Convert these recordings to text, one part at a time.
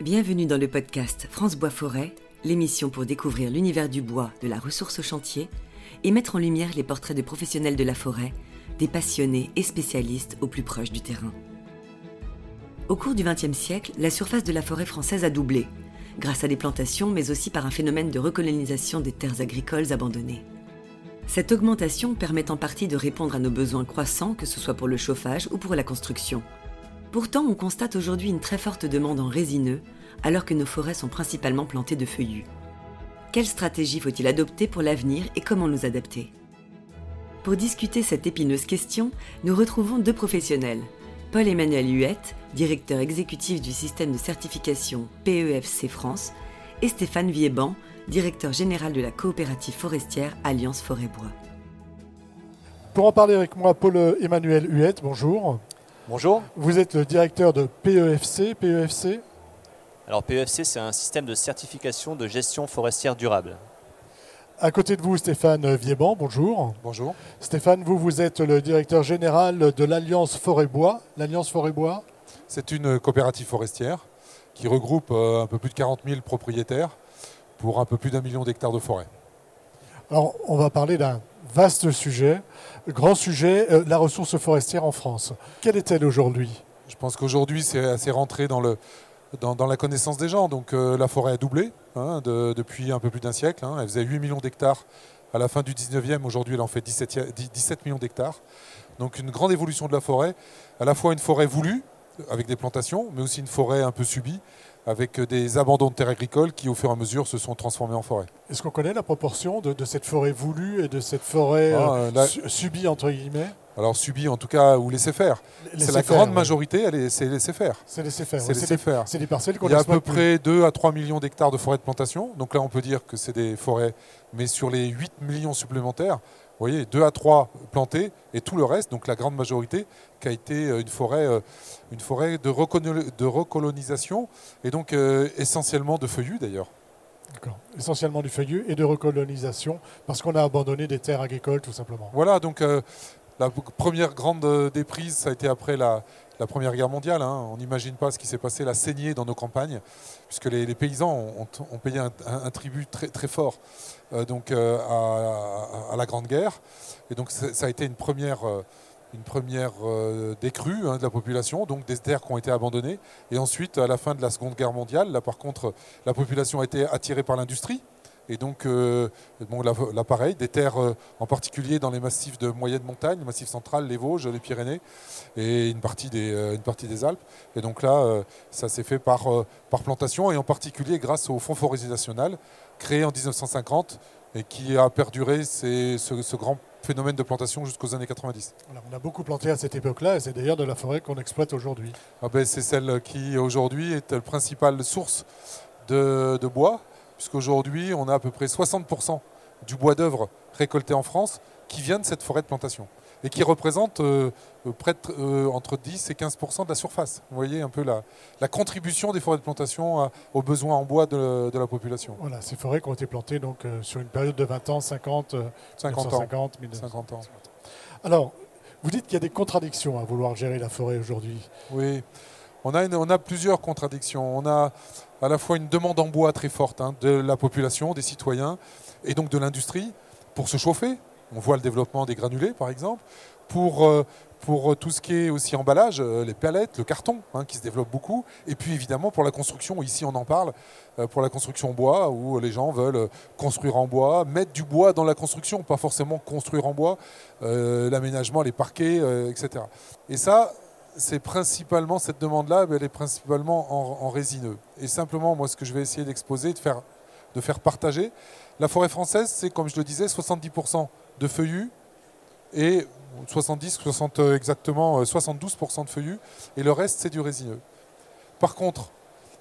Bienvenue dans le podcast France Bois Forêt, l'émission pour découvrir l'univers du bois, de la ressource au chantier et mettre en lumière les portraits de professionnels de la forêt, des passionnés et spécialistes au plus proche du terrain. Au cours du XXe siècle, la surface de la forêt française a doublé, grâce à des plantations mais aussi par un phénomène de recolonisation des terres agricoles abandonnées. Cette augmentation permet en partie de répondre à nos besoins croissants, que ce soit pour le chauffage ou pour la construction. Pourtant, on constate aujourd'hui une très forte demande en résineux, alors que nos forêts sont principalement plantées de feuillus. Quelle stratégie faut-il adopter pour l'avenir et comment nous adapter? Pour discuter cette épineuse question, nous retrouvons deux professionnels. Paul-Emmanuel Huette, directeur exécutif du système de certification PEFC France, et Stéphane Vieban, directeur général de la coopérative forestière Alliance Forêt-Bois. Pour en parler avec moi, Paul-Emmanuel Huette, bonjour. Bonjour. Vous êtes le directeur de PEFC. PEFC Alors PEFC, c'est un système de certification de gestion forestière durable. À côté de vous, Stéphane Vieban, bonjour. Bonjour. Stéphane, vous, vous êtes le directeur général de l'Alliance Forêt-Bois. L'Alliance Forêt-Bois C'est une coopérative forestière qui regroupe euh, un peu plus de 40 000 propriétaires pour un peu plus d'un million d'hectares de forêt. Alors, on va parler d'un vaste sujet, grand sujet, euh, la ressource forestière en France. Quelle est-elle aujourd'hui? Je pense qu'aujourd'hui, c'est assez rentré dans, le, dans, la connaissance des gens. Donc euh, la forêt a doublé hein, depuis un peu plus d'un siècle. Hein. Elle faisait 8 millions d'hectares à la fin du 19e. Aujourd'hui, elle en fait 17, 17 millions d'hectares. Donc une grande évolution de la forêt, à la fois une forêt voulue, avec des plantations, mais aussi une forêt un peu subie, avec des abandons de terres agricoles qui, au fur et à mesure, se sont transformés en forêt. Est-ce qu'on connaît la proportion de, cette forêt voulue et de cette forêt ah, euh, subie, entre guillemets? Alors subie en tout cas ou laisser faire. C'est la grande majorité, c'est laisser faire. C'est laisser faire. C'est laisser faire. C'est des parcelles qu'on Il y a à peu près 2 à 3 millions d'hectares de forêt de plantation. Donc là on peut dire que c'est des forêts, mais sur les 8 millions supplémentaires, vous voyez, 2 à 3 plantés et tout le reste, donc la grande majorité, qui a été euh, une forêt, euh, une forêt de, recolonisation et donc euh, essentiellement de feuillus d'ailleurs. D'accord. Essentiellement du feuillu et de recolonisation parce qu'on a abandonné des terres agricoles tout simplement. Voilà, donc la première grande déprise, ça a été après la, Première Guerre mondiale. Hein. On n'imagine pas ce qui s'est passé, la saignée dans nos campagnes, puisque les, paysans ont, payé un, tribut très, très fort euh, donc, euh, à, la Grande Guerre. Et donc ça a été une première, euh, une première décrue hein, de la population, donc des terres qui ont été abandonnées. Et ensuite, à la fin de la Seconde Guerre mondiale, là par contre, la population a été attirée par l'industrie. Et donc, euh, bon, là, pareil, des terres euh, en particulier dans les massifs de moyenne montagne, le massif central, les Vosges, les Pyrénées et une partie des, euh, une partie des Alpes. Et donc là, ça s'est fait par, par plantation et en particulier grâce au Fonds forestier national créé en 1950 et qui a perduré ce, ce, grand phénomène de plantation jusqu'aux années 90. on a beaucoup planté à cette époque-là et c'est d'ailleurs de la forêt qu'on exploite aujourd'hui. Ah ben, c'est celle qui aujourd'hui est la principale source de, de bois puisqu'aujourd'hui, on a à peu près 60% du bois d'œuvre récolté en France qui vient de cette forêt de plantation et qui représente euh, euh, près euh, entre 10 et 15% de la surface. Vous voyez un peu la, contribution des forêts de plantation aux besoins en bois de, la population. Voilà, ces forêts qui ont été plantées donc, sur une période de 20 ans, 50, 50 ans. 50 ans. Alors, vous dites qu'il y a des contradictions à vouloir gérer la forêt aujourd'hui. Oui, on a, plusieurs contradictions. On a à la fois une demande en bois très forte hein, de la population, des citoyens et donc de l'industrie pour se chauffer. On voit le développement des granulés par exemple. Pour, euh, pour tout ce qui est aussi emballage, euh, les palettes, le carton hein, qui se développe beaucoup. Et puis évidemment pour la construction, ici on en parle, euh, pour la construction bois où les gens veulent construire en bois, mettre du bois dans la construction, pas forcément construire en bois, l'aménagement, les parquets, etc. Et ça, c'est principalement, cette demande-là, elle est principalement en, résineux. Et simplement, moi, ce que je vais essayer d'exposer, de faire, partager, la forêt française, c'est, comme je le disais, 70% de feuillus et 70, 60, euh, exactement 72% euh, de feuillus, et le reste, c'est du résineux. Par contre,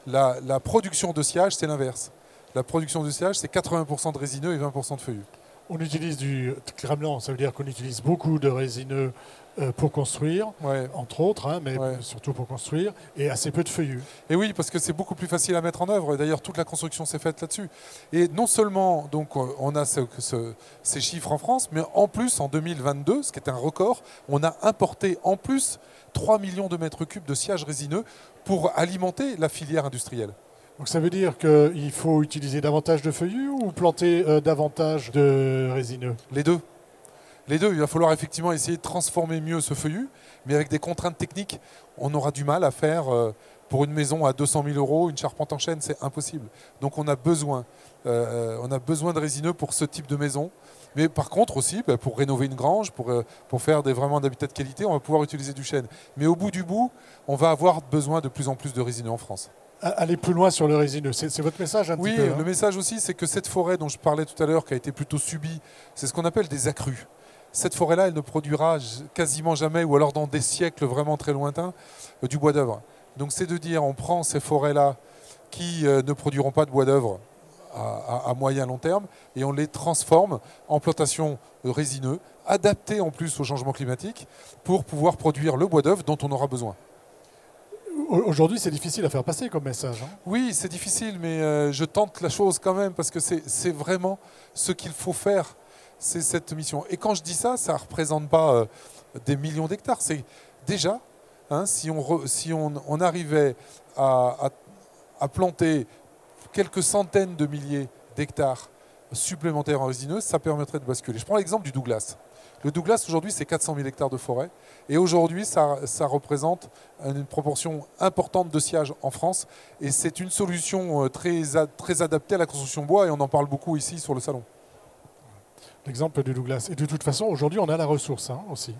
la, production de sillage, c'est l'inverse. La production de sillage, c'est 80% de résineux et 20% de feuillus. On utilise du cramelant, ça veut dire qu'on utilise beaucoup de résineux pour construire, entre autres, hein, mais surtout pour construire, et assez peu de feuillus. Et oui, parce que c'est beaucoup plus facile à mettre en œuvre. D'ailleurs, toute la construction s'est faite là-dessus. Et non seulement donc euh, on a ces chiffres en France, mais en plus en 2022, ce qui est un record, on a importé en plus 3 millions de mètres cubes de sillage résineux pour alimenter la filière industrielle. Donc ça veut dire qu'il faut utiliser davantage de feuillus ou planter euh, davantage de résineux? Les deux. Les deux, il va falloir effectivement essayer de transformer mieux ce feuillu, mais avec des contraintes techniques, on aura du mal à faire euh, pour une maison à 200 000 euros, une charpente en chêne, c'est impossible. Donc on a besoin, euh, on a besoin de résineux pour ce type de maison. Mais par contre aussi, bah, pour rénover une grange, pour, pour faire des, vraiment d'habitat de qualité, on va pouvoir utiliser du chêne. Mais au bout du bout, on va avoir besoin de plus en plus de résineux en France aller plus loin sur le résineux. C'est votre message un Oui, petit peu, hein? le message aussi, c'est que cette forêt dont je parlais tout à l'heure, qui a été plutôt subie, c'est ce qu'on appelle des accrus. Cette forêt-là, elle ne produira quasiment jamais, ou alors dans des siècles vraiment très lointains, euh, du bois d'œuvre. Donc c'est de dire, on prend ces forêts-là qui euh, ne produiront pas de bois d'œuvre à, à, moyen long terme, et on les transforme en plantations résineux, adaptées en plus au changement climatique, pour pouvoir produire le bois d'œuvre dont on aura besoin. Aujourd'hui, c'est difficile à faire passer comme message. Hein. oui, c'est difficile, mais euh, je tente la chose quand même parce que c'est vraiment ce qu'il faut faire, c'est cette mission. Et quand je dis ça, ça ne représente pas euh, des millions d'hectares. C'est déjà, hein, si, on, arrivait à, planter quelques centaines de milliers d'hectares supplémentaires en résineux, ça permettrait de basculer. Je prends l'exemple du Douglas. Le Douglas, aujourd'hui, c'est 400 000 hectares de forêt. Et aujourd'hui, ça, représente une proportion importante de sillage en France. Et c'est une solution euh, très, très adaptée à la construction bois. Et on en parle beaucoup ici sur le salon. L'exemple du Douglas. Et de toute façon, aujourd'hui, on a la ressource hein, aussi.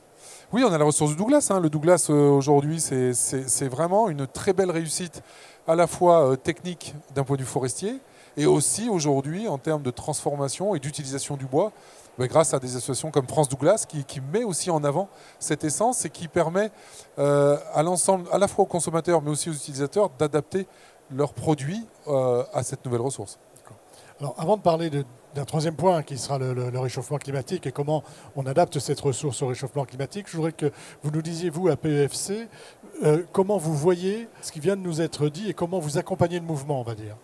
Oui, on a la ressource du Douglas. Hein. Le Douglas, euh, aujourd'hui, c'est vraiment une très belle réussite, à la fois euh, technique d'un point de vue forestier, et aussi aujourd'hui en termes de transformation et d'utilisation du bois grâce à des associations comme France Douglas qui, met aussi en avant cette essence et qui permet euh, à l'ensemble, à la fois aux consommateurs mais aussi aux utilisateurs, d'adapter leurs produits à cette nouvelle ressource. Alors, avant de parler d'un troisième point qui sera le, réchauffement climatique et comment on adapte cette ressource au réchauffement climatique, je voudrais que vous nous disiez, vous, à PEFC, euh, comment vous voyez ce qui vient de nous être dit et comment vous accompagnez le mouvement, on va dire.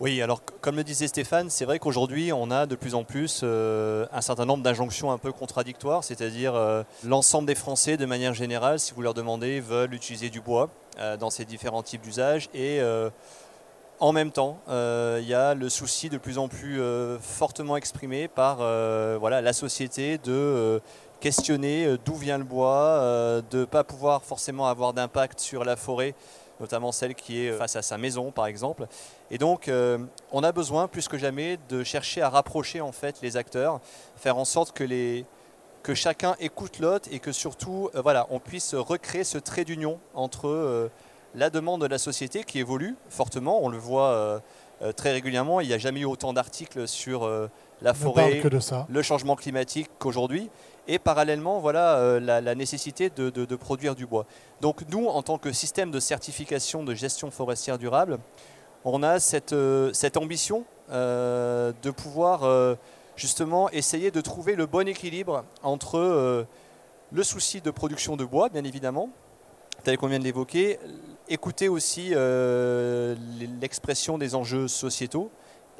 Oui, alors comme le disait Stéphane, c'est vrai qu'aujourd'hui on a de plus en plus euh, un certain nombre d'injonctions un peu contradictoires, c'est-à-dire euh, l'ensemble des Français de manière générale, si vous leur demandez, veulent utiliser du bois dans ces différents types d'usages et en même temps, il y a le souci de plus en plus fortement exprimé par voilà, la société de questionner d'où vient le bois, de ne pas pouvoir forcément avoir d'impact sur la forêt notamment celle qui est face à sa maison par exemple. Et donc euh, on a besoin plus que jamais de chercher à rapprocher en fait les acteurs, faire en sorte que, les, que chacun écoute l'autre et que surtout euh, voilà, on puisse recréer ce trait d'union entre euh, la demande de la société qui évolue fortement, on le voit très régulièrement, il n'y a jamais eu autant d'articles sur la forêt, le changement climatique qu'aujourd'hui. Et parallèlement voilà, euh, la, nécessité de, produire du bois. Donc nous, en tant que système de certification de gestion forestière durable, on a cette, euh, cette ambition euh, de pouvoir justement essayer de trouver le bon équilibre entre le souci de production de bois, bien évidemment, tel qu'on vient de l'évoquer, écouter aussi l'expression des enjeux sociétaux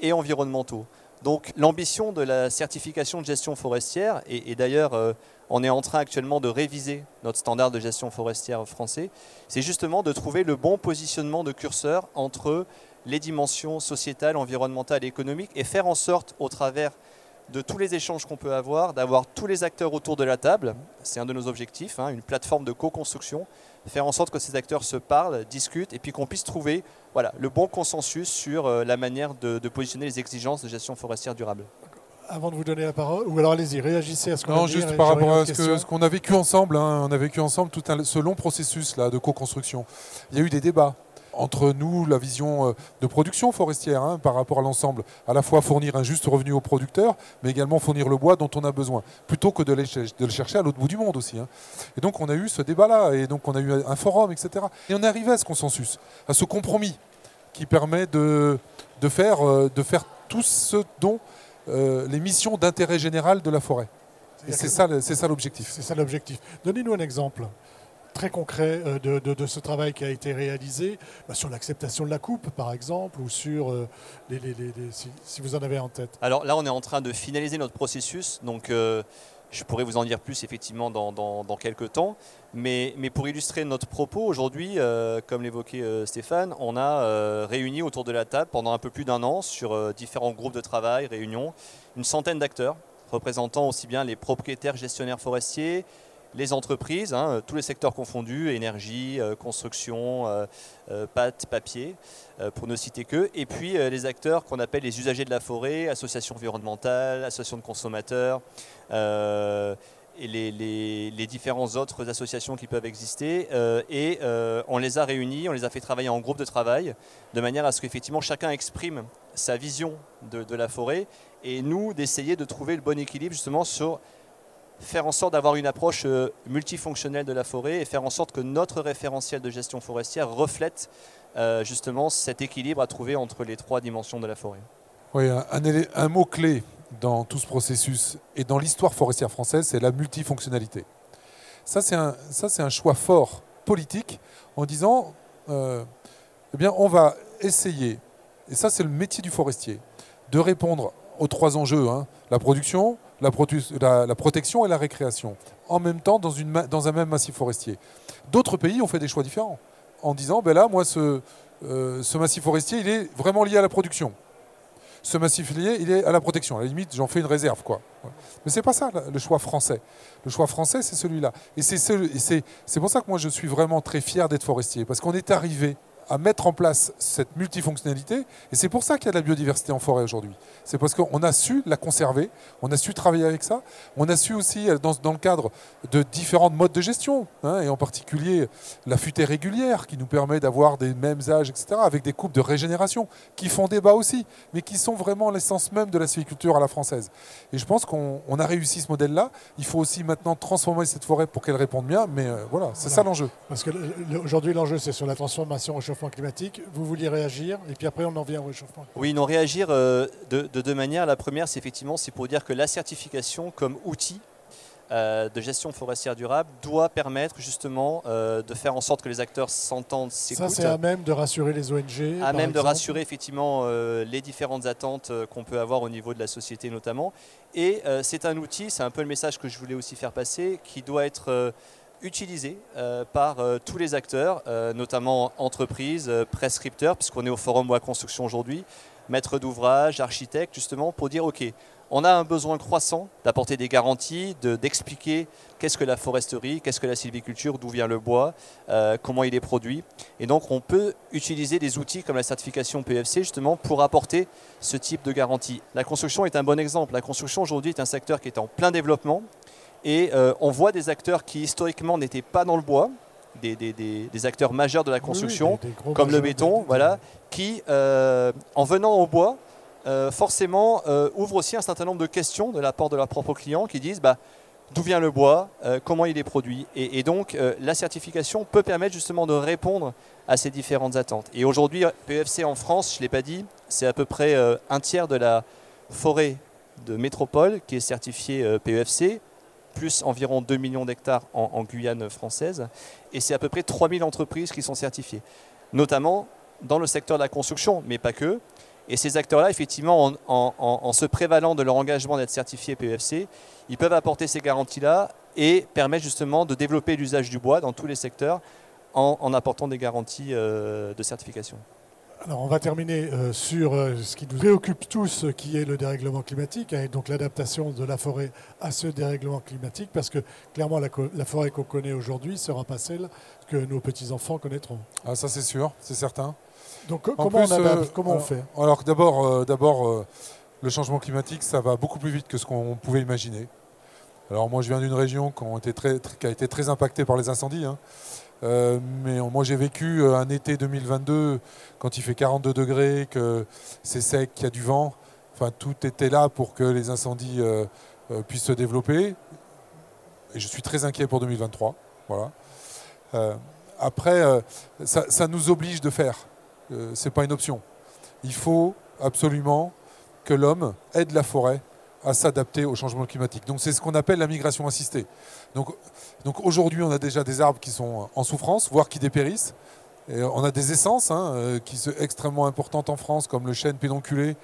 et environnementaux. Donc l'ambition de la certification de gestion forestière, et, d'ailleurs euh, on est en train actuellement de réviser notre standard de gestion forestière français, c'est justement de trouver le bon positionnement de curseur entre les dimensions sociétales, environnementales et économiques, et faire en sorte, au travers de tous les échanges qu'on peut avoir, d'avoir tous les acteurs autour de la table, c'est un de nos objectifs, hein, une plateforme de co-construction, faire en sorte que ces acteurs se parlent, discutent, et puis qu'on puisse trouver voilà, le bon consensus sur euh, la manière de, positionner les exigences de gestion forestière durable. Avant de vous donner la parole, ou alors allez-y, réagissez à ce qu'on a juste dit, par rapport à ce qu'on a vécu ensemble, hein, on a vécu ensemble tout un, ce long processus là de co-construction. Il y a eu des débats, entre nous la vision euh, de production forestière hein, par rapport à l'ensemble, à la fois fournir un juste revenu aux producteurs, mais également fournir le bois dont on a besoin, plutôt que de, le chercher à l'autre bout du monde aussi. Hein. Et donc on a eu ce débat-là, et donc on a eu un forum, etc. Et on est arrivé à ce consensus, à ce compromis qui permet de, de, faire, euh, de faire tout ce dont euh, les missions d'intérêt général de la forêt. Et c'est ça, ça l'objectif. C'est ça l'objectif. Donnez-nous un exemple très concret euh, de, ce travail qui a été réalisé bah, sur l'acceptation de la coupe, par exemple, ou sur euh, les, si, vous en avez en tête Alors là, on est en train de finaliser notre processus. Donc, euh, Je pourrais vous en dire plus effectivement dans, quelques temps. Mais, pour illustrer notre propos, aujourd'hui, comme l'évoquait Stéphane, on a réuni autour de la table pendant un peu plus d'un an sur différents groupes de travail, réunions, une centaine d'acteurs représentant aussi bien les propriétaires gestionnaires forestiers, les entreprises, hein, tous les secteurs confondus, énergie, euh, construction, euh, euh, pâte, papier, pour ne citer que, et puis les acteurs qu'on appelle les usagers de la forêt, associations environnementales, associations de consommateurs, et les, différentes autres associations qui peuvent exister. et on les a réunis, on les a fait travailler en groupe de travail, de manière à ce qu'effectivement chacun exprime sa vision de la forêt, et nous d'essayer de trouver le bon équilibre justement sur faire en sorte d'avoir une approche euh, multifonctionnelle de la forêt et faire en sorte que notre référentiel de gestion forestière reflète euh, justement cet équilibre à trouver entre les trois dimensions de la forêt. Oui, un, mot clé dans tout ce processus et dans l'histoire forestière française, c'est la multifonctionnalité. Ça, c'est un, un, choix fort politique en disant, euh, eh bien, on va essayer, et ça c'est le métier du forestier, de répondre aux trois enjeux, hein, la production, la, protection et la récréation, en même temps dans, une, dans un même massif forestier. D'autres pays ont fait des choix différents, en disant, ben là, moi, ce, euh, ce massif forestier, il est vraiment lié à la production. Ce massif lié, il est à la protection. À la limite, j'en fais une réserve, quoi. Mais c'est pas ça le choix français. Le choix français, c'est celui-là. Et c'est pour ça que moi, je suis vraiment très fier d'être forestier, parce qu'on est arrivé à mettre en place cette multifonctionnalité. Et c'est pour ça qu'il y a de la biodiversité en forêt aujourd'hui. C'est parce qu'on a su la conserver, on a su travailler avec ça, on a su aussi, euh, dans, le cadre de différents modes de gestion, hein, et en particulier la futée régulière qui nous permet d'avoir des mêmes âges, etc., avec des coupes de régénération qui font débat aussi, mais qui sont vraiment l'essence même de la sylviculture à la française. Et je pense qu'on a réussi ce modèle-là. Il faut aussi maintenant transformer cette forêt pour qu'elle réponde bien, mais euh, voilà, c'est ça l'enjeu. Parce qu'aujourd'hui, l'enjeu, c'est sur la transformation climatique. Vous vouliez réagir et puis après on en vient au réchauffement. Oui, non, réagir euh, de, deux manières. La première, c'est effectivement c'est pour dire que la certification comme outil euh, de gestion forestière durable doit permettre justement euh, de faire en sorte que les acteurs s'entendent, s'écoutent. Ça, c'est à même de rassurer les ONG. À même de rassurer effectivement les différentes attentes qu'on peut avoir au niveau de la société notamment. Et c'est un outil, c'est un peu le message que je voulais aussi faire passer, qui doit être utilisé euh, par euh, tous les acteurs, euh, notamment entreprises, prescripteurs, puisqu'on est au Forum Bois Construction aujourd'hui, maîtres d'ouvrage, architectes, justement, pour dire, OK, on a un besoin croissant d'apporter des garanties, d'expliquer qu'est-ce que la foresterie, qu'est-ce que la sylviculture, d'où vient le bois, comment il est produit. Et donc on peut utiliser des outils comme la certification PFC justement pour apporter ce type de garantie. La construction est un bon exemple. La construction aujourd'hui est un secteur qui est en plein développement, et euh, on voit des acteurs qui historiquement n'étaient pas dans le bois, des, acteurs majeurs de la construction, comme le béton, voilà, qui, euh, en venant au bois, euh, forcément ouvrent aussi un certain nombre de questions de la part de leurs propres clients qui disent bah, d'où vient le bois, comment il est produit. Et, et donc la certification peut permettre justement de répondre à ces différentes attentes. Et aujourd'hui, PFC en France, je ne l'ai pas dit, c'est à peu près un tiers de la forêt de métropole qui est certifiée PEFC plus environ 2 millions d'hectares en, Guyane française. Et c'est à peu près 3000 entreprises qui sont certifiées, notamment dans le secteur de la construction, mais pas que. Et ces acteurs-là, effectivement, en, se prévalant de leur engagement d'être certifiés PEFC, ils peuvent apporter ces garanties-là et permettre justement de développer l'usage du bois dans tous les secteurs en, apportant des garanties euh, de certification. Alors on va terminer euh, sur euh, ce qui nous préoccupe tous, qui est le dérèglement climatique, et donc l'adaptation de la forêt à ce dérèglement climatique, parce que clairement la, forêt qu'on connaît aujourd'hui sera pas celle que nos petits-enfants connaîtront. Ah ça c'est sûr, c'est certain. Donc comment on adapte, euh, on fait? Alors d'abord, d'abord le changement climatique, ça va beaucoup plus vite que ce qu'on pouvait imaginer. Alors moi je viens d'une région qui, ont été très, qui, a été très impactée par les incendies. Hein. Euh, mais moi j'ai vécu euh, un été 2022 quand il fait 42 degrés, que c'est sec, qu'il y a du vent. Enfin, tout était là pour que les incendies euh, puissent se développer. Et je suis très inquiet pour 2023. Voilà. après, ça, ça, nous oblige de faire. c'est pas une option. Il faut absolument que l'homme aide la forêt à s'adapter au changement climatique. Donc c'est ce qu'on appelle la migration assistée. Donc, donc aujourd'hui, on a déjà des arbres qui sont en souffrance, voire qui dépérissent. Et on a des essences hein, euh, qui sont extrêmement importantes en France, comme le chêne pédonculé,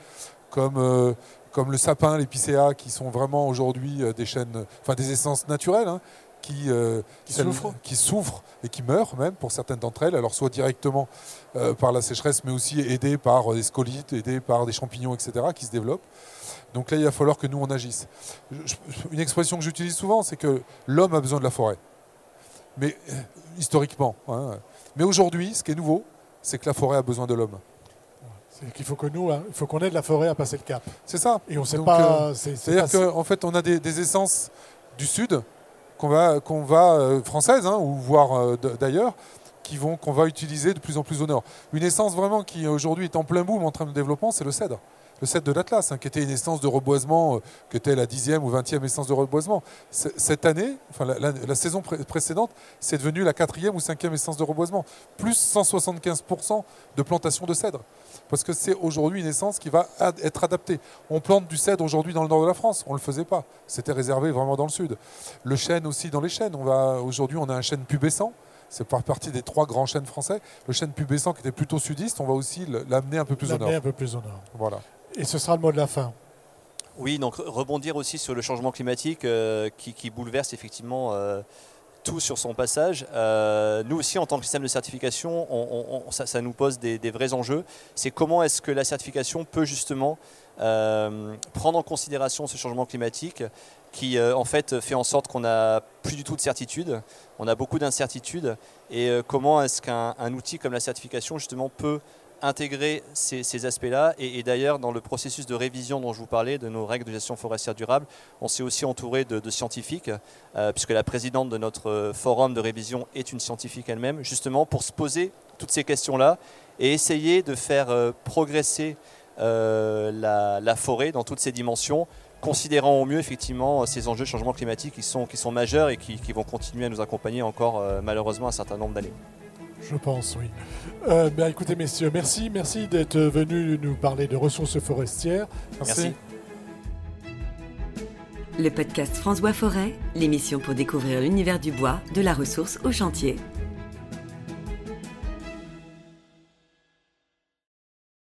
comme, euh, comme le sapin, l'épicéa, qui sont vraiment aujourd'hui des chaînes, enfin des essences naturelles. Hein, qui, qui, souffrent. qui, souffrent. et qui meurent même pour certaines d'entre elles, alors soit directement par la sécheresse, mais aussi aidées par des scolites, aidées par des champignons, etc., qui se développent. Donc là, il va falloir que nous, on agisse. Une expression que j'utilise souvent, c'est que l'homme a besoin de la forêt. Mais historiquement. Hein. Mais aujourd'hui, ce qui est nouveau, c'est que la forêt a besoin de l'homme. C'est qu'il faut que nous, hein, il faut qu'on aide la forêt à passer le cap. C'est ça. Et on sait pas. Euh, c'est-à-dire qu'en fait, on a des, essences du sud qu'on va, qu'on va euh, françaises, hein, ou voire euh, d'ailleurs, qui vont qu'on va utiliser de plus en plus au nord. Une essence vraiment qui aujourd'hui est en plein boom en train de développement, c'est le cèdre le cèdre de l'Atlas, hein, qui était une essence de reboisement, euh, qui était la dixième ou vingtième essence de reboisement. Cette année, enfin la, saison précédente, c'est devenu la quatrième ou cinquième essence de reboisement, plus 175% de plantation de cèdre. Parce que c'est aujourd'hui une essence qui va être adaptée. On plante du cèdre aujourd'hui dans le nord de la France, on ne le faisait pas. C'était réservé vraiment dans le sud. Le chêne aussi dans les chênes. Aujourd'hui, on a un chêne pubescent. C'est par partie des trois grands chênes français. Le chêne pubescent qui était plutôt sudiste, on va aussi l'amener un peu plus au nord. un peu plus au nord. Voilà. Et ce sera le mot de la fin. Oui, donc rebondir aussi sur le changement climatique euh, qui, bouleverse effectivement euh, tout sur son passage. Euh, nous aussi, en tant que système de certification, ça, nous pose des, vrais enjeux. C'est comment est-ce que la certification peut justement prendre en considération ce changement climatique qui en fait fait en sorte qu'on n'a plus du tout de certitude, on a beaucoup d'incertitudes, et comment est-ce qu'un outil comme la certification justement peut intégrer ces, aspects-là. Et, d'ailleurs, dans le processus de révision dont je vous parlais, de nos règles de gestion forestière durable, on s'est aussi entouré de, scientifiques, euh, puisque la présidente de notre forum de révision est une scientifique elle-même, justement pour se poser toutes ces questions-là et essayer de faire euh, progresser euh, la, forêt dans toutes ses dimensions, considérant au mieux effectivement ces enjeux de changement climatique qui sont, qui sont majeurs et qui vont continuer à nous accompagner encore malheureusement un certain nombre d'années. Je pense, oui. Euh, ben, écoutez, messieurs, merci. Merci d'être venus nous parler de ressources forestières. Merci. Le podcast France Bois Forêt, l'émission pour découvrir l'univers du bois, de la ressource au chantier.